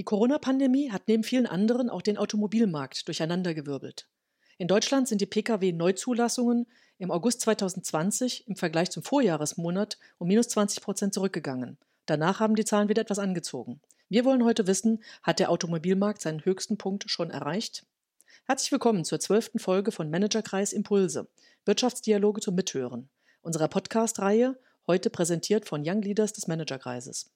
Die Corona-Pandemie hat neben vielen anderen auch den Automobilmarkt durcheinandergewirbelt. In Deutschland sind die Pkw-Neuzulassungen im August 2020 im Vergleich zum Vorjahresmonat um minus 20 Prozent zurückgegangen. Danach haben die Zahlen wieder etwas angezogen. Wir wollen heute wissen, hat der Automobilmarkt seinen höchsten Punkt schon erreicht? Herzlich willkommen zur zwölften Folge von Managerkreis Impulse, Wirtschaftsdialoge zum Mithören, unserer Podcast-Reihe, heute präsentiert von Young Leaders des Managerkreises.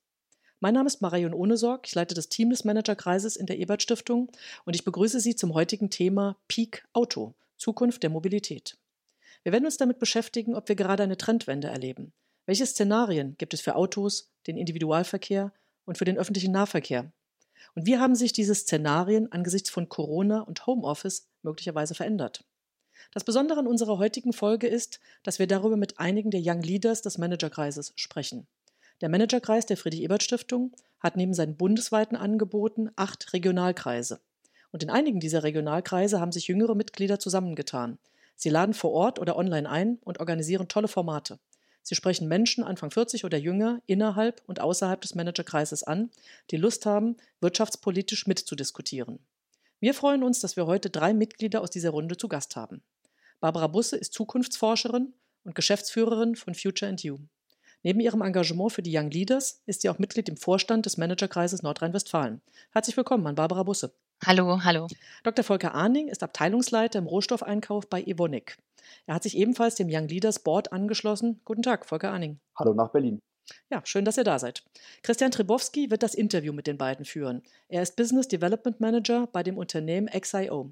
Mein Name ist Marion Ohnesorg, ich leite das Team des Managerkreises in der Ebert Stiftung und ich begrüße Sie zum heutigen Thema Peak Auto, Zukunft der Mobilität. Wir werden uns damit beschäftigen, ob wir gerade eine Trendwende erleben. Welche Szenarien gibt es für Autos, den Individualverkehr und für den öffentlichen Nahverkehr? Und wie haben sich diese Szenarien angesichts von Corona und Homeoffice möglicherweise verändert? Das Besondere an unserer heutigen Folge ist, dass wir darüber mit einigen der Young Leaders des Managerkreises sprechen. Der Managerkreis der Friedrich-Ebert-Stiftung hat neben seinen bundesweiten Angeboten acht Regionalkreise. Und in einigen dieser Regionalkreise haben sich jüngere Mitglieder zusammengetan. Sie laden vor Ort oder online ein und organisieren tolle Formate. Sie sprechen Menschen Anfang 40 oder jünger innerhalb und außerhalb des Managerkreises an, die Lust haben, wirtschaftspolitisch mitzudiskutieren. Wir freuen uns, dass wir heute drei Mitglieder aus dieser Runde zu Gast haben. Barbara Busse ist Zukunftsforscherin und Geschäftsführerin von Future and You. Neben ihrem Engagement für die Young Leaders ist sie auch Mitglied im Vorstand des Managerkreises Nordrhein-Westfalen. Herzlich willkommen an Barbara Busse. Hallo, hallo. Dr. Volker Ahning ist Abteilungsleiter im Rohstoffeinkauf bei Evonik. Er hat sich ebenfalls dem Young Leaders Board angeschlossen. Guten Tag, Volker Ahning. Hallo nach Berlin. Ja, schön, dass ihr da seid. Christian Tribowski wird das Interview mit den beiden führen. Er ist Business Development Manager bei dem Unternehmen XIO.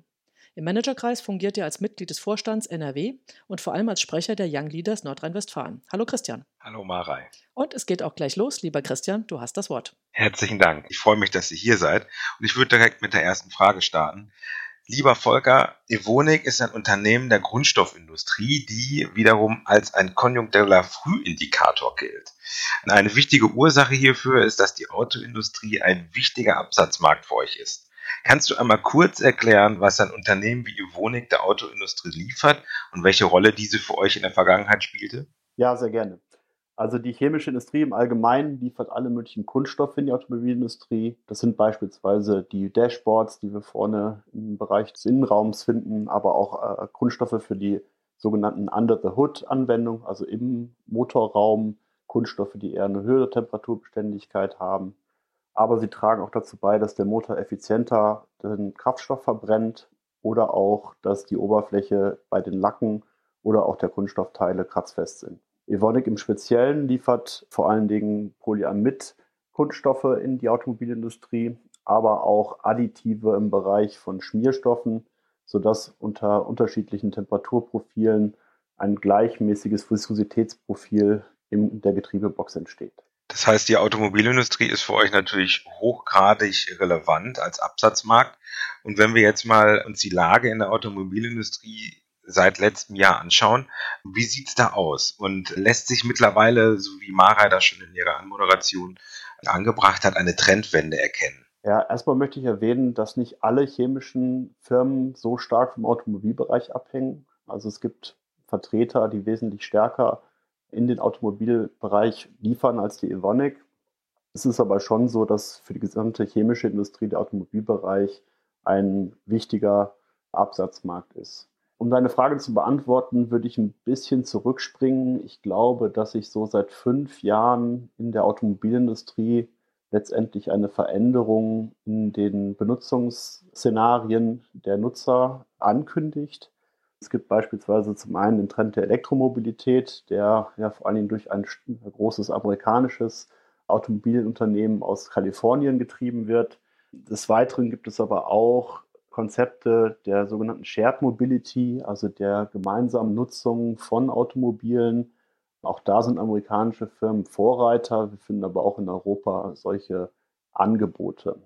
Im Managerkreis fungiert er als Mitglied des Vorstands NRW und vor allem als Sprecher der Young Leaders Nordrhein-Westfalen. Hallo Christian. Hallo Marei. Und es geht auch gleich los. Lieber Christian, du hast das Wort. Herzlichen Dank. Ich freue mich, dass ihr hier seid. Und ich würde direkt mit der ersten Frage starten. Lieber Volker, Evonik ist ein Unternehmen der Grundstoffindustrie, die wiederum als ein konjunktureller Frühindikator gilt. Eine wichtige Ursache hierfür ist, dass die Autoindustrie ein wichtiger Absatzmarkt für euch ist. Kannst du einmal kurz erklären, was ein Unternehmen wie Evonik der Autoindustrie liefert und welche Rolle diese für euch in der Vergangenheit spielte? Ja, sehr gerne. Also die chemische Industrie im Allgemeinen liefert alle möglichen Kunststoffe in die Automobilindustrie. Das sind beispielsweise die Dashboards, die wir vorne im Bereich des Innenraums finden, aber auch äh, Kunststoffe für die sogenannten Under-the-Hood-Anwendungen, also im Motorraum, Kunststoffe, die eher eine höhere Temperaturbeständigkeit haben aber sie tragen auch dazu bei, dass der Motor effizienter den Kraftstoff verbrennt oder auch, dass die Oberfläche bei den Lacken oder auch der Kunststoffteile kratzfest sind. Evonik im Speziellen liefert vor allen Dingen Polyamid-Kunststoffe in die Automobilindustrie, aber auch Additive im Bereich von Schmierstoffen, sodass unter unterschiedlichen Temperaturprofilen ein gleichmäßiges Viskositätsprofil in der Getriebebox entsteht. Das heißt, die Automobilindustrie ist für euch natürlich hochgradig relevant als Absatzmarkt. Und wenn wir jetzt mal uns die Lage in der Automobilindustrie seit letztem Jahr anschauen, wie sieht's da aus? Und lässt sich mittlerweile, so wie Mara das schon in ihrer Anmoderation angebracht hat, eine Trendwende erkennen? Ja, erstmal möchte ich erwähnen, dass nicht alle chemischen Firmen so stark vom Automobilbereich abhängen. Also es gibt Vertreter, die wesentlich stärker in den Automobilbereich liefern als die Evonik. Es ist aber schon so, dass für die gesamte chemische Industrie der Automobilbereich ein wichtiger Absatzmarkt ist. Um deine Frage zu beantworten, würde ich ein bisschen zurückspringen. Ich glaube, dass sich so seit fünf Jahren in der Automobilindustrie letztendlich eine Veränderung in den Benutzungsszenarien der Nutzer ankündigt. Es gibt beispielsweise zum einen den Trend der Elektromobilität, der ja vor allen Dingen durch ein großes amerikanisches Automobilunternehmen aus Kalifornien getrieben wird. Des Weiteren gibt es aber auch Konzepte der sogenannten Shared Mobility, also der gemeinsamen Nutzung von Automobilen. Auch da sind amerikanische Firmen Vorreiter. Wir finden aber auch in Europa solche Angebote.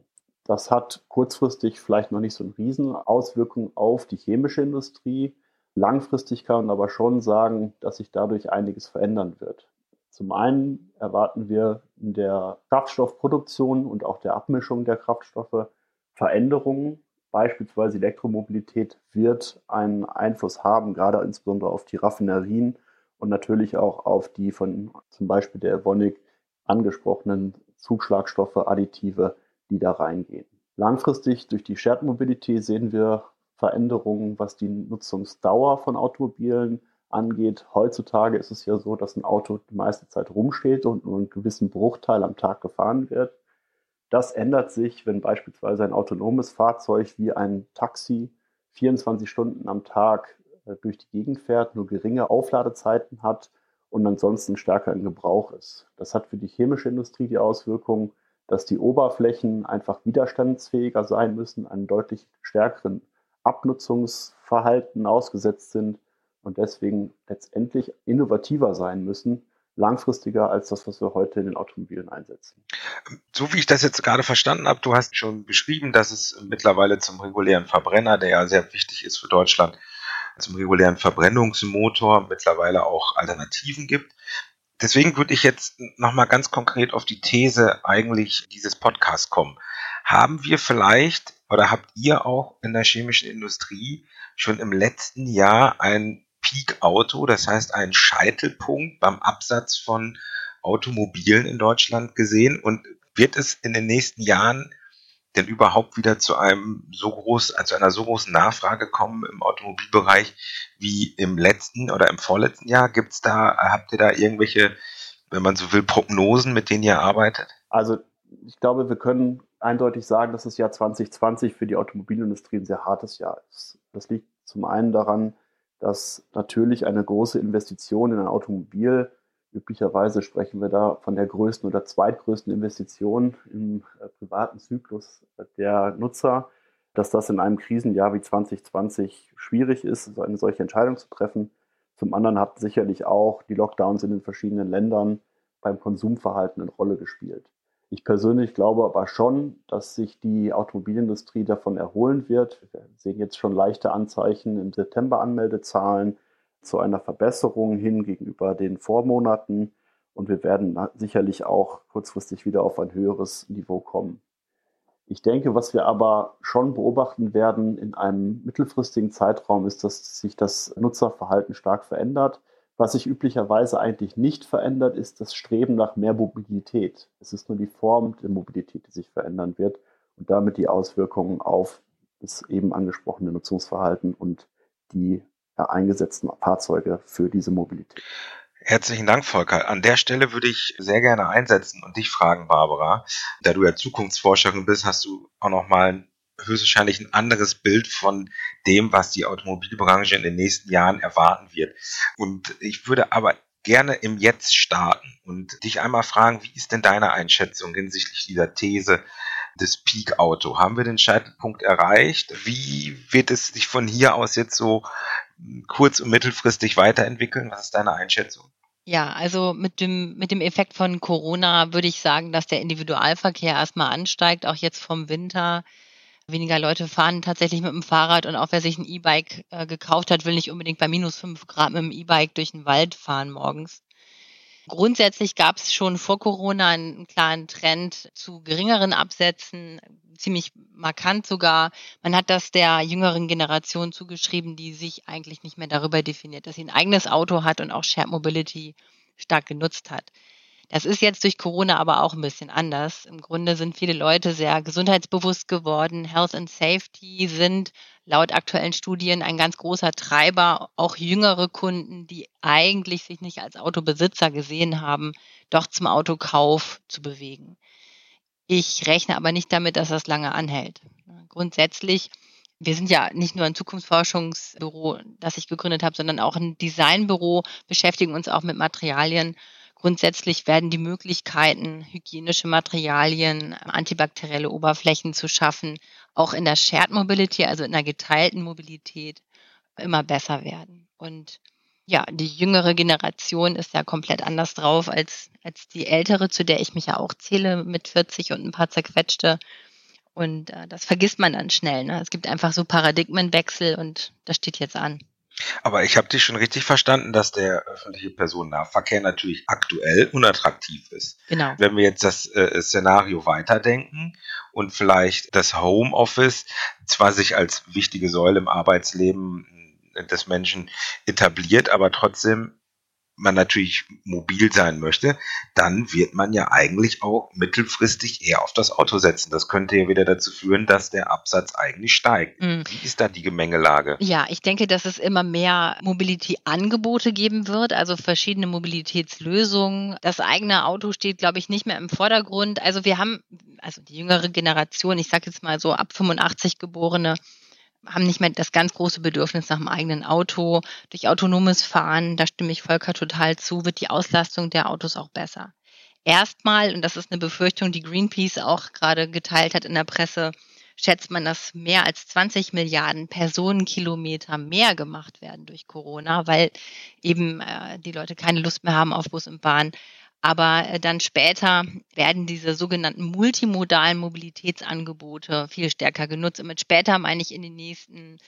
Das hat kurzfristig vielleicht noch nicht so eine Riesenauswirkung auf die chemische Industrie. Langfristig kann man aber schon sagen, dass sich dadurch einiges verändern wird. Zum einen erwarten wir in der Kraftstoffproduktion und auch der Abmischung der Kraftstoffe Veränderungen. Beispielsweise Elektromobilität wird einen Einfluss haben, gerade insbesondere auf die Raffinerien und natürlich auch auf die von zum Beispiel der Evonik angesprochenen Zugschlagstoffe, Additive die da reingehen. Langfristig durch die Shared Mobility sehen wir Veränderungen, was die Nutzungsdauer von Automobilen angeht. Heutzutage ist es ja so, dass ein Auto die meiste Zeit rumsteht und nur einen gewissen Bruchteil am Tag gefahren wird. Das ändert sich, wenn beispielsweise ein autonomes Fahrzeug wie ein Taxi 24 Stunden am Tag äh, durch die Gegend fährt, nur geringe Aufladezeiten hat und ansonsten stärker in Gebrauch ist. Das hat für die chemische Industrie die Auswirkung, dass die Oberflächen einfach widerstandsfähiger sein müssen, einen deutlich stärkeren Abnutzungsverhalten ausgesetzt sind und deswegen letztendlich innovativer sein müssen, langfristiger als das, was wir heute in den Automobilen einsetzen. So wie ich das jetzt gerade verstanden habe, du hast schon beschrieben, dass es mittlerweile zum regulären Verbrenner, der ja sehr wichtig ist für Deutschland, zum regulären Verbrennungsmotor mittlerweile auch Alternativen gibt. Deswegen würde ich jetzt nochmal ganz konkret auf die These eigentlich dieses Podcasts kommen. Haben wir vielleicht oder habt ihr auch in der chemischen Industrie schon im letzten Jahr ein Peak-Auto, das heißt einen Scheitelpunkt beim Absatz von Automobilen in Deutschland gesehen? Und wird es in den nächsten Jahren denn überhaupt wieder zu einem so groß, also einer so großen Nachfrage kommen im Automobilbereich wie im letzten oder im vorletzten Jahr? Gibt's da, habt ihr da irgendwelche, wenn man so will, Prognosen, mit denen ihr arbeitet? Also ich glaube, wir können eindeutig sagen, dass das Jahr 2020 für die Automobilindustrie ein sehr hartes Jahr ist. Das liegt zum einen daran, dass natürlich eine große Investition in ein Automobil, üblicherweise sprechen wir da von der größten oder zweitgrößten Investition im äh, privaten Zyklus der Nutzer, dass das in einem Krisenjahr wie 2020 schwierig ist, so eine solche Entscheidung zu treffen. Zum anderen hat sicherlich auch die Lockdowns in den verschiedenen Ländern beim Konsumverhalten eine Rolle gespielt. Ich persönlich glaube aber schon, dass sich die Automobilindustrie davon erholen wird. Wir sehen jetzt schon leichte Anzeichen im September Anmeldezahlen zu einer Verbesserung hin gegenüber den Vormonaten. Und wir werden sicherlich auch kurzfristig wieder auf ein höheres Niveau kommen. Ich denke, was wir aber schon beobachten werden in einem mittelfristigen Zeitraum, ist, dass sich das Nutzerverhalten stark verändert. Was sich üblicherweise eigentlich nicht verändert, ist das Streben nach mehr Mobilität. Es ist nur die Form der Mobilität, die sich verändern wird und damit die Auswirkungen auf das eben angesprochene Nutzungsverhalten und die eingesetzten Fahrzeuge für diese Mobilität. Herzlichen Dank, Volker. An der Stelle würde ich sehr gerne einsetzen und dich fragen, Barbara. Da du ja Zukunftsforscherin bist, hast du auch noch mal höchstwahrscheinlich ein anderes Bild von dem, was die Automobilbranche in den nächsten Jahren erwarten wird. Und ich würde aber gerne im Jetzt starten und dich einmal fragen, wie ist denn deine Einschätzung hinsichtlich dieser These des Peak-Auto? Haben wir den Scheitelpunkt erreicht? Wie wird es sich von hier aus jetzt so kurz- und mittelfristig weiterentwickeln? Was ist deine Einschätzung? Ja, also mit dem, mit dem Effekt von Corona würde ich sagen, dass der Individualverkehr erstmal ansteigt, auch jetzt vom Winter Weniger Leute fahren tatsächlich mit dem Fahrrad und auch wer sich ein E-Bike äh, gekauft hat, will nicht unbedingt bei minus fünf Grad mit dem E-Bike durch den Wald fahren morgens. Grundsätzlich gab es schon vor Corona einen klaren Trend zu geringeren Absätzen, ziemlich markant sogar. Man hat das der jüngeren Generation zugeschrieben, die sich eigentlich nicht mehr darüber definiert, dass sie ein eigenes Auto hat und auch Shared Mobility stark genutzt hat. Das ist jetzt durch Corona aber auch ein bisschen anders. Im Grunde sind viele Leute sehr gesundheitsbewusst geworden. Health and Safety sind laut aktuellen Studien ein ganz großer Treiber, auch jüngere Kunden, die eigentlich sich nicht als Autobesitzer gesehen haben, doch zum Autokauf zu bewegen. Ich rechne aber nicht damit, dass das lange anhält. Grundsätzlich wir sind ja nicht nur ein Zukunftsforschungsbüro, das ich gegründet habe, sondern auch ein Designbüro, beschäftigen uns auch mit Materialien Grundsätzlich werden die Möglichkeiten, hygienische Materialien, antibakterielle Oberflächen zu schaffen, auch in der Shared Mobility, also in der geteilten Mobilität, immer besser werden. Und ja, die jüngere Generation ist ja komplett anders drauf als, als die ältere, zu der ich mich ja auch zähle mit 40 und ein paar zerquetschte. Und äh, das vergisst man dann schnell. Ne? Es gibt einfach so Paradigmenwechsel und das steht jetzt an. Aber ich habe dich schon richtig verstanden, dass der öffentliche Personennahverkehr natürlich aktuell unattraktiv ist. Genau. Wenn wir jetzt das äh, Szenario weiterdenken und vielleicht das Homeoffice zwar sich als wichtige Säule im Arbeitsleben des Menschen etabliert, aber trotzdem man natürlich mobil sein möchte, dann wird man ja eigentlich auch mittelfristig eher auf das Auto setzen. Das könnte ja wieder dazu führen, dass der Absatz eigentlich steigt. Mhm. Wie ist da die Gemengelage? Ja, ich denke, dass es immer mehr Mobility-Angebote geben wird, also verschiedene Mobilitätslösungen. Das eigene Auto steht, glaube ich, nicht mehr im Vordergrund. Also wir haben, also die jüngere Generation, ich sage jetzt mal so ab 85 Geborene, haben nicht mehr das ganz große Bedürfnis nach dem eigenen Auto. Durch autonomes Fahren, da stimme ich Volker total zu, wird die Auslastung der Autos auch besser. Erstmal, und das ist eine Befürchtung, die Greenpeace auch gerade geteilt hat in der Presse, schätzt man, dass mehr als 20 Milliarden Personenkilometer mehr gemacht werden durch Corona, weil eben äh, die Leute keine Lust mehr haben auf Bus und Bahn. Aber äh, dann später werden diese sogenannten multimodalen Mobilitätsangebote viel stärker genutzt. Und mit später meine ich in den nächsten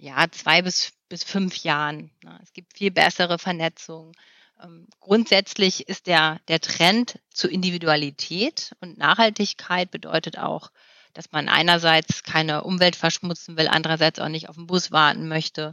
ja, zwei bis, bis fünf Jahren. Es gibt viel bessere Vernetzung. Ähm, grundsätzlich ist der, der Trend zur Individualität und Nachhaltigkeit bedeutet auch, dass man einerseits keine Umwelt verschmutzen will, andererseits auch nicht auf den Bus warten möchte.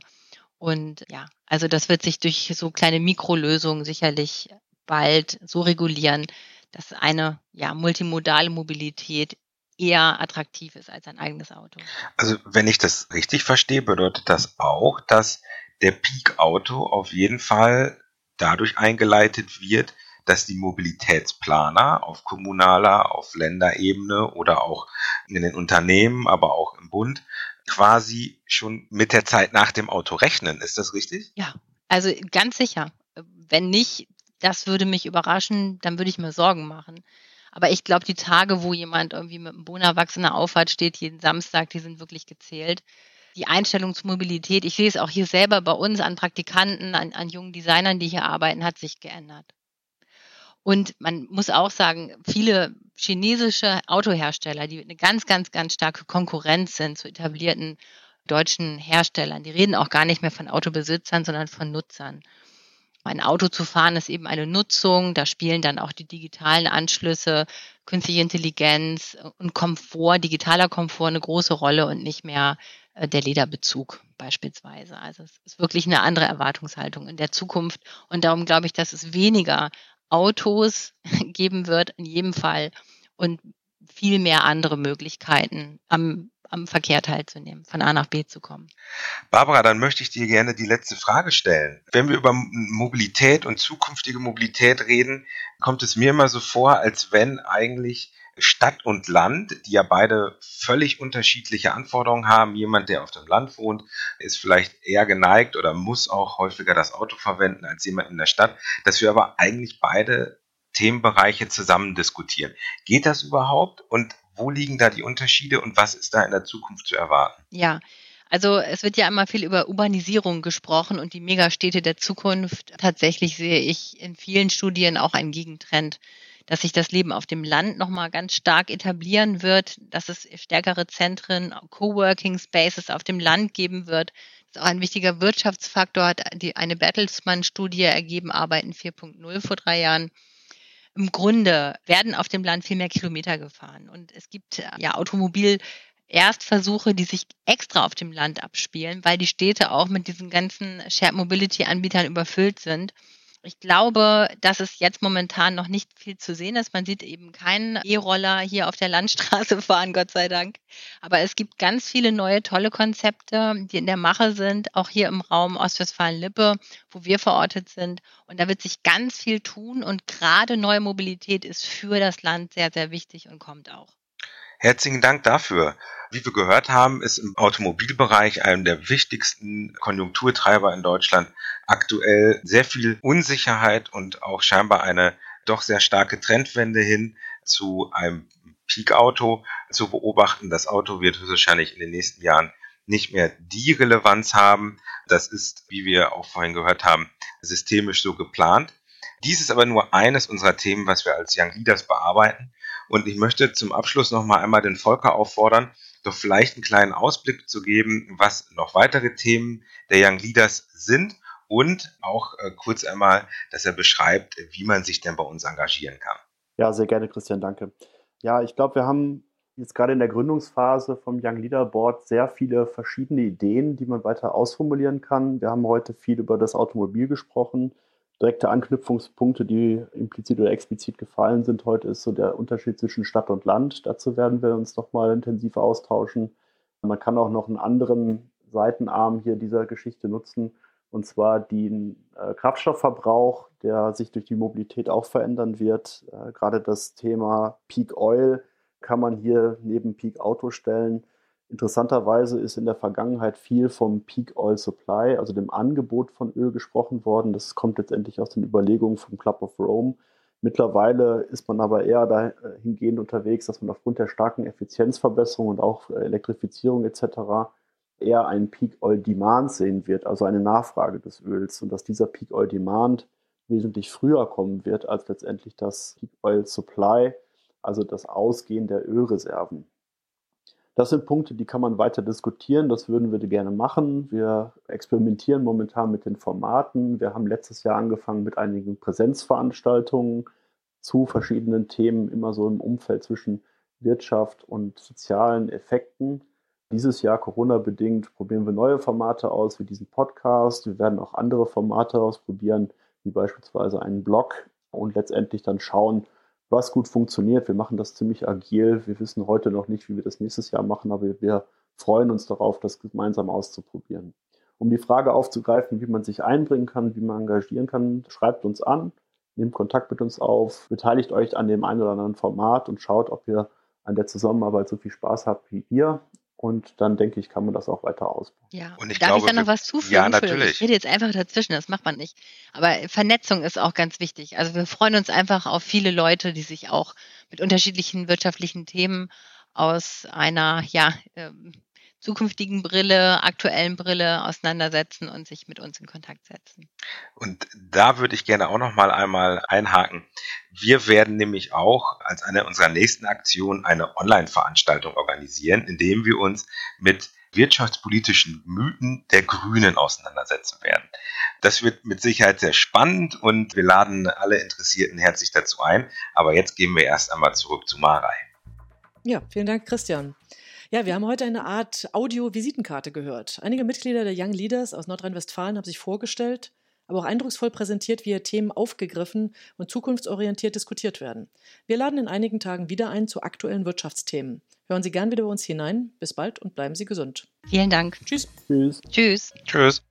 Und ja, also das wird sich durch so kleine Mikrolösungen sicherlich bald so regulieren, dass eine ja, multimodale Mobilität eher attraktiv ist als ein eigenes Auto. Also wenn ich das richtig verstehe, bedeutet das auch, dass der Peak-Auto auf jeden Fall dadurch eingeleitet wird, dass die Mobilitätsplaner auf kommunaler, auf Länderebene oder auch in den Unternehmen, aber auch im Bund quasi schon mit der Zeit nach dem Auto rechnen. Ist das richtig? Ja, also ganz sicher. Wenn nicht, das würde mich überraschen, dann würde ich mir Sorgen machen. Aber ich glaube, die Tage, wo jemand irgendwie mit einem Bonawachs in der Auffahrt steht, jeden Samstag, die sind wirklich gezählt. Die Einstellung zur Mobilität, ich sehe es auch hier selber bei uns an Praktikanten, an, an jungen Designern, die hier arbeiten, hat sich geändert. Und man muss auch sagen, viele chinesische Autohersteller, die eine ganz, ganz, ganz starke Konkurrenz sind zu etablierten deutschen Herstellern, die reden auch gar nicht mehr von Autobesitzern, sondern von Nutzern. Ein Auto zu fahren ist eben eine Nutzung. Da spielen dann auch die digitalen Anschlüsse, künstliche Intelligenz und Komfort, digitaler Komfort eine große Rolle und nicht mehr äh, der Lederbezug beispielsweise. Also es ist wirklich eine andere Erwartungshaltung in der Zukunft. Und darum glaube ich, dass es weniger Autos geben wird in jedem Fall und viel mehr andere Möglichkeiten am am Verkehr teilzunehmen, von A nach B zu kommen. Barbara, dann möchte ich dir gerne die letzte Frage stellen. Wenn wir über Mobilität und zukünftige Mobilität reden, kommt es mir immer so vor, als wenn eigentlich Stadt und Land, die ja beide völlig unterschiedliche Anforderungen haben. Jemand, der auf dem Land wohnt, ist vielleicht eher geneigt oder muss auch häufiger das Auto verwenden als jemand in der Stadt, dass wir aber eigentlich beide Themenbereiche zusammen diskutieren. Geht das überhaupt? Und wo liegen da die Unterschiede und was ist da in der Zukunft zu erwarten? Ja, also es wird ja immer viel über Urbanisierung gesprochen und die Megastädte der Zukunft. Tatsächlich sehe ich in vielen Studien auch einen Gegentrend, dass sich das Leben auf dem Land nochmal ganz stark etablieren wird, dass es stärkere Zentren, Coworking Spaces auf dem Land geben wird. Das ist auch ein wichtiger Wirtschaftsfaktor, hat die, eine Bertelsmann-Studie ergeben, Arbeiten 4.0 vor drei Jahren im Grunde werden auf dem Land viel mehr Kilometer gefahren. Und es gibt äh, ja Automobil Erstversuche, die sich extra auf dem Land abspielen, weil die Städte auch mit diesen ganzen Shared Mobility Anbietern überfüllt sind. Ich glaube, dass es jetzt momentan noch nicht viel zu sehen ist. Man sieht eben keinen E-Roller hier auf der Landstraße fahren, Gott sei Dank. Aber es gibt ganz viele neue, tolle Konzepte, die in der Mache sind, auch hier im Raum Ostwestfalen-Lippe, wo wir verortet sind. Und da wird sich ganz viel tun. Und gerade neue Mobilität ist für das Land sehr, sehr wichtig und kommt auch. Herzlichen Dank dafür. Wie wir gehört haben, ist im Automobilbereich einem der wichtigsten Konjunkturtreiber in Deutschland aktuell sehr viel Unsicherheit und auch scheinbar eine doch sehr starke Trendwende hin zu einem Peak-Auto zu beobachten. Das Auto wird höchstwahrscheinlich in den nächsten Jahren nicht mehr die Relevanz haben. Das ist, wie wir auch vorhin gehört haben, systemisch so geplant. Dies ist aber nur eines unserer Themen, was wir als Young Leaders bearbeiten. Und ich möchte zum Abschluss noch mal einmal den Volker auffordern, doch vielleicht einen kleinen Ausblick zu geben, was noch weitere Themen der Young Leaders sind und auch äh, kurz einmal, dass er beschreibt, wie man sich denn bei uns engagieren kann. Ja, sehr gerne, Christian, danke. Ja, ich glaube, wir haben jetzt gerade in der Gründungsphase vom Young Leader Board sehr viele verschiedene Ideen, die man weiter ausformulieren kann. Wir haben heute viel über das Automobil gesprochen. Direkte Anknüpfungspunkte, die implizit oder explizit gefallen sind. Heute ist so der Unterschied zwischen Stadt und Land. Dazu werden wir uns nochmal intensiv austauschen. Man kann auch noch einen anderen Seitenarm hier dieser Geschichte nutzen, und zwar den äh, Kraftstoffverbrauch, der sich durch die Mobilität auch verändern wird. Äh, gerade das Thema Peak Oil kann man hier neben Peak Auto stellen. Interessanterweise ist in der Vergangenheit viel vom Peak Oil Supply, also dem Angebot von Öl, gesprochen worden. Das kommt letztendlich aus den Überlegungen vom Club of Rome. Mittlerweile ist man aber eher dahingehend unterwegs, dass man aufgrund der starken Effizienzverbesserung und auch Elektrifizierung etc. eher einen Peak Oil Demand sehen wird, also eine Nachfrage des Öls und dass dieser Peak Oil Demand wesentlich früher kommen wird als letztendlich das Peak Oil Supply, also das Ausgehen der Ölreserven. Das sind Punkte, die kann man weiter diskutieren. Das würden wir gerne machen. Wir experimentieren momentan mit den Formaten. Wir haben letztes Jahr angefangen mit einigen Präsenzveranstaltungen zu verschiedenen Themen, immer so im Umfeld zwischen Wirtschaft und sozialen Effekten. Dieses Jahr Corona-bedingt probieren wir neue Formate aus, wie diesen Podcast. Wir werden auch andere Formate ausprobieren, wie beispielsweise einen Blog und letztendlich dann schauen, was gut funktioniert. Wir machen das ziemlich agil. Wir wissen heute noch nicht, wie wir das nächstes Jahr machen, aber wir freuen uns darauf, das gemeinsam auszuprobieren. Um die Frage aufzugreifen, wie man sich einbringen kann, wie man engagieren kann, schreibt uns an, nehmt Kontakt mit uns auf, beteiligt euch an dem einen oder anderen Format und schaut, ob ihr an der Zusammenarbeit so viel Spaß habt wie wir. Und dann denke ich, kann man das auch weiter ausbauen. Ja, Und ich darf glaube, ich da noch was zufügen? Ja, natürlich. Ich rede jetzt einfach dazwischen, das macht man nicht. Aber Vernetzung ist auch ganz wichtig. Also wir freuen uns einfach auf viele Leute, die sich auch mit unterschiedlichen wirtschaftlichen Themen aus einer ja, ähm, zukünftigen Brille, aktuellen Brille auseinandersetzen und sich mit uns in Kontakt setzen. Und da würde ich gerne auch noch mal einmal einhaken. Wir werden nämlich auch als eine unserer nächsten Aktionen eine Online-Veranstaltung organisieren, indem wir uns mit wirtschaftspolitischen Mythen der Grünen auseinandersetzen werden. Das wird mit Sicherheit sehr spannend und wir laden alle Interessierten herzlich dazu ein. Aber jetzt gehen wir erst einmal zurück zu Marei. Ja, vielen Dank, Christian. Ja, wir haben heute eine Art Audio-Visitenkarte gehört. Einige Mitglieder der Young Leaders aus Nordrhein-Westfalen haben sich vorgestellt, aber auch eindrucksvoll präsentiert, wie ihr Themen aufgegriffen und zukunftsorientiert diskutiert werden. Wir laden in einigen Tagen wieder ein zu aktuellen Wirtschaftsthemen. Hören Sie gern wieder bei uns hinein. Bis bald und bleiben Sie gesund. Vielen Dank. Tschüss. Tschüss. Tschüss. Tschüss.